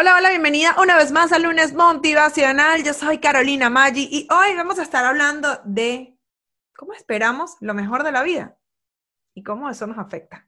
Hola, hola, bienvenida una vez más a Lunes Motivacional. Yo soy Carolina Maggi y hoy vamos a estar hablando de cómo esperamos lo mejor de la vida y cómo eso nos afecta.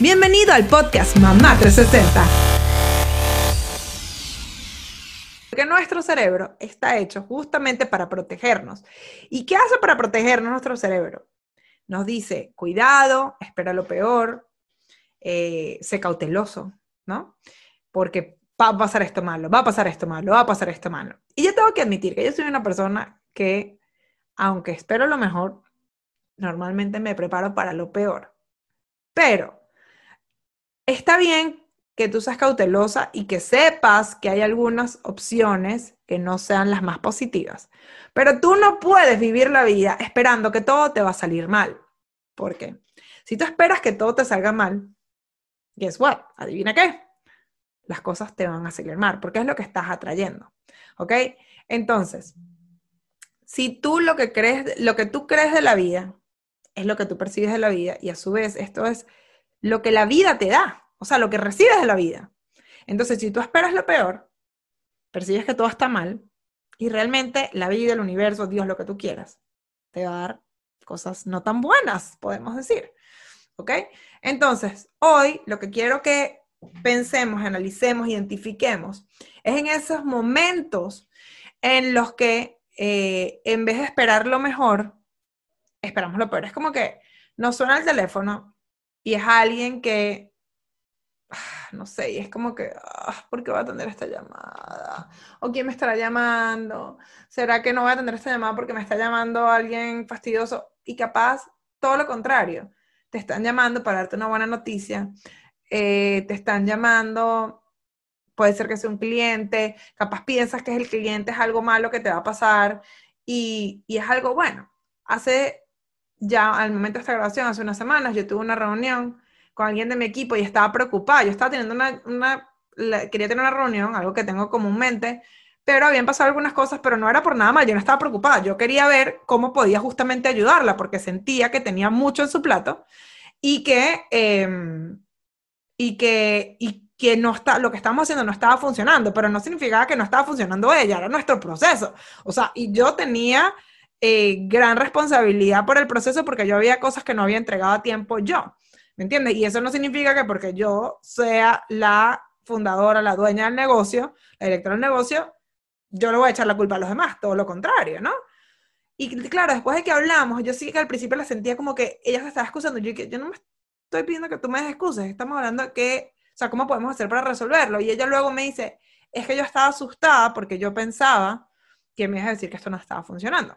Bienvenido al podcast Mamá 360 que nuestro cerebro está hecho justamente para protegernos. ¿Y qué hace para protegernos nuestro cerebro? Nos dice, cuidado, espera lo peor, eh, sé cauteloso, ¿no? Porque va a pasar esto malo, va a pasar esto malo, va a pasar esto malo. Y yo tengo que admitir que yo soy una persona que, aunque espero lo mejor, normalmente me preparo para lo peor. Pero está bien que tú seas cautelosa y que sepas que hay algunas opciones que no sean las más positivas. Pero tú no puedes vivir la vida esperando que todo te va a salir mal. ¿Por qué? Si tú esperas que todo te salga mal, guess what? Adivina qué. Las cosas te van a salir mal, porque es lo que estás atrayendo. ¿Ok? Entonces, si tú lo que crees, lo que tú crees de la vida es lo que tú percibes de la vida y a su vez esto es lo que la vida te da o sea, lo que recibes de la vida. Entonces, si tú esperas lo peor, percibes que todo está mal, y realmente la vida, el universo, Dios, lo que tú quieras, te va a dar cosas no tan buenas, podemos decir. ¿Ok? Entonces, hoy lo que quiero que pensemos, analicemos, identifiquemos, es en esos momentos en los que eh, en vez de esperar lo mejor, esperamos lo peor. Es como que nos suena el teléfono y es alguien que no sé, y es como que, ah, ¿por qué voy a atender esta llamada? ¿O quién me estará llamando? ¿Será que no voy a atender esta llamada porque me está llamando alguien fastidioso? Y capaz, todo lo contrario, te están llamando para darte una buena noticia, eh, te están llamando, puede ser que sea un cliente, capaz piensas que es el cliente, es algo malo que te va a pasar y, y es algo bueno. Hace ya, al momento de esta grabación, hace unas semanas, yo tuve una reunión con alguien de mi equipo y estaba preocupada. Yo estaba teniendo una, una quería tener una reunión, algo que tengo comúnmente, pero habían pasado algunas cosas, pero no era por nada mal, yo no estaba preocupada, yo quería ver cómo podía justamente ayudarla, porque sentía que tenía mucho en su plato y que, em, y que, y que no está, lo que estábamos haciendo no estaba funcionando, pero no significaba que no estaba funcionando ella, era nuestro proceso. O sea, y yo tenía eh, gran responsabilidad por el proceso porque yo había cosas que no había entregado a tiempo yo. ¿Me entiendes? Y eso no significa que porque yo sea la fundadora, la dueña del negocio, la directora del negocio, yo le voy a echar la culpa a los demás, todo lo contrario, ¿no? Y claro, después de que hablamos, yo sí que al principio la sentía como que ella se estaba excusando. Yo, yo no me estoy pidiendo que tú me des excusas, estamos hablando de que, o sea, ¿cómo podemos hacer para resolverlo? Y ella luego me dice, es que yo estaba asustada porque yo pensaba que me iba a decir que esto no estaba funcionando.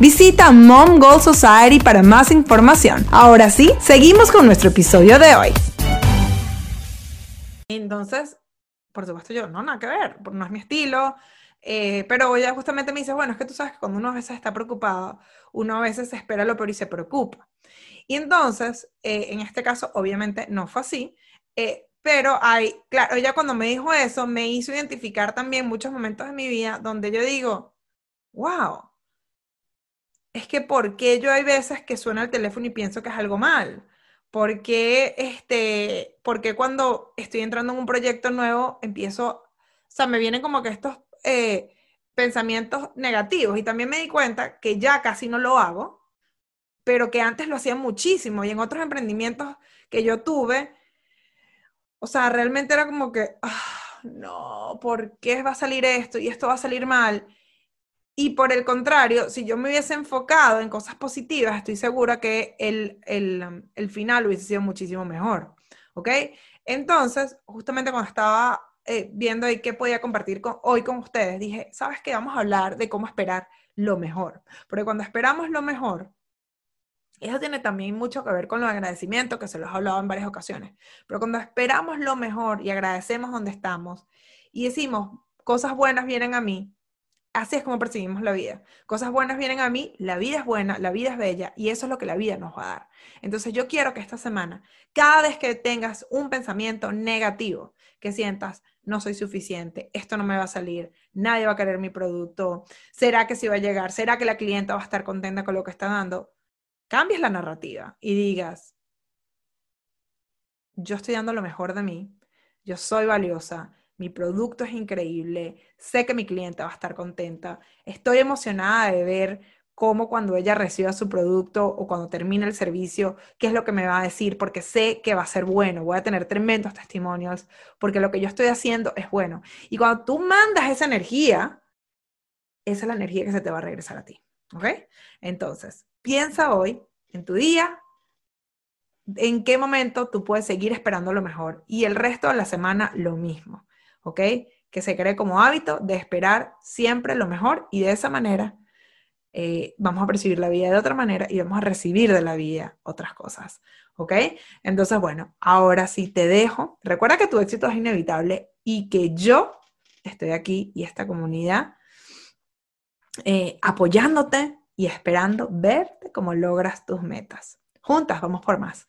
Visita Mom Goal Society para más información. Ahora sí, seguimos con nuestro episodio de hoy. Entonces, por supuesto yo, no, nada que ver, no es mi estilo, eh, pero ella justamente me dice, bueno, es que tú sabes que cuando uno a veces está preocupado, uno a veces espera lo peor y se preocupa. Y entonces, eh, en este caso, obviamente no fue así, eh, pero hay, claro, ella cuando me dijo eso, me hizo identificar también muchos momentos de mi vida donde yo digo, wow, es que ¿por qué yo hay veces que suena el teléfono y pienso que es algo mal? ¿Por qué, este, porque cuando estoy entrando en un proyecto nuevo empiezo, o sea, me vienen como que estos eh, pensamientos negativos y también me di cuenta que ya casi no lo hago, pero que antes lo hacía muchísimo y en otros emprendimientos que yo tuve, o sea, realmente era como que, ah, no, ¿por qué va a salir esto y esto va a salir mal? Y por el contrario, si yo me hubiese enfocado en cosas positivas, estoy segura que el, el, final hubiese sido muchísimo mejor. ¿Ok? Entonces, justamente cuando estaba eh, viendo ahí qué podía compartir con, hoy con ustedes, dije, ¿sabes qué? Vamos a hablar de cómo esperar lo mejor. Porque cuando esperamos lo mejor, eso tiene también mucho que ver con los agradecimientos, que se los he hablado en varias ocasiones. Pero cuando esperamos lo mejor y agradecemos donde estamos y decimos, cosas buenas vienen a mí, así es como percibimos la vida. Cosas buenas vienen a mí, la vida es buena, la vida es bella y eso es lo que la vida nos va a dar. Entonces yo quiero que esta semana, cada vez que tengas un pensamiento negativo, que sientas, no soy suficiente, esto no me va a salir, nadie va a querer mi producto, será que sí va a llegar, será que la clienta va a estar contenta con lo que está dando, cambies la narrativa y digas, yo estoy dando lo mejor de mí, yo soy valiosa, mi producto es increíble, sé que mi cliente va a estar contenta, estoy emocionada de ver cómo cuando ella reciba su producto o cuando termine el servicio, qué es lo que me va a decir, porque sé que va a ser bueno, voy a tener tremendos testimonios, porque lo que yo estoy haciendo es bueno. Y cuando tú mandas esa energía, esa es la energía que se te va a regresar a ti. ¿Ok? Entonces, piensa hoy en tu día, en qué momento tú puedes seguir esperando lo mejor y el resto de la semana lo mismo. ¿Ok? Que se cree como hábito de esperar siempre lo mejor y de esa manera eh, vamos a percibir la vida de otra manera y vamos a recibir de la vida otras cosas, ¿ok? Entonces, bueno, ahora sí te dejo. Recuerda que tu éxito es inevitable y que yo estoy aquí y esta comunidad eh, apoyándote y esperando verte cómo logras tus metas. Juntas, vamos por más.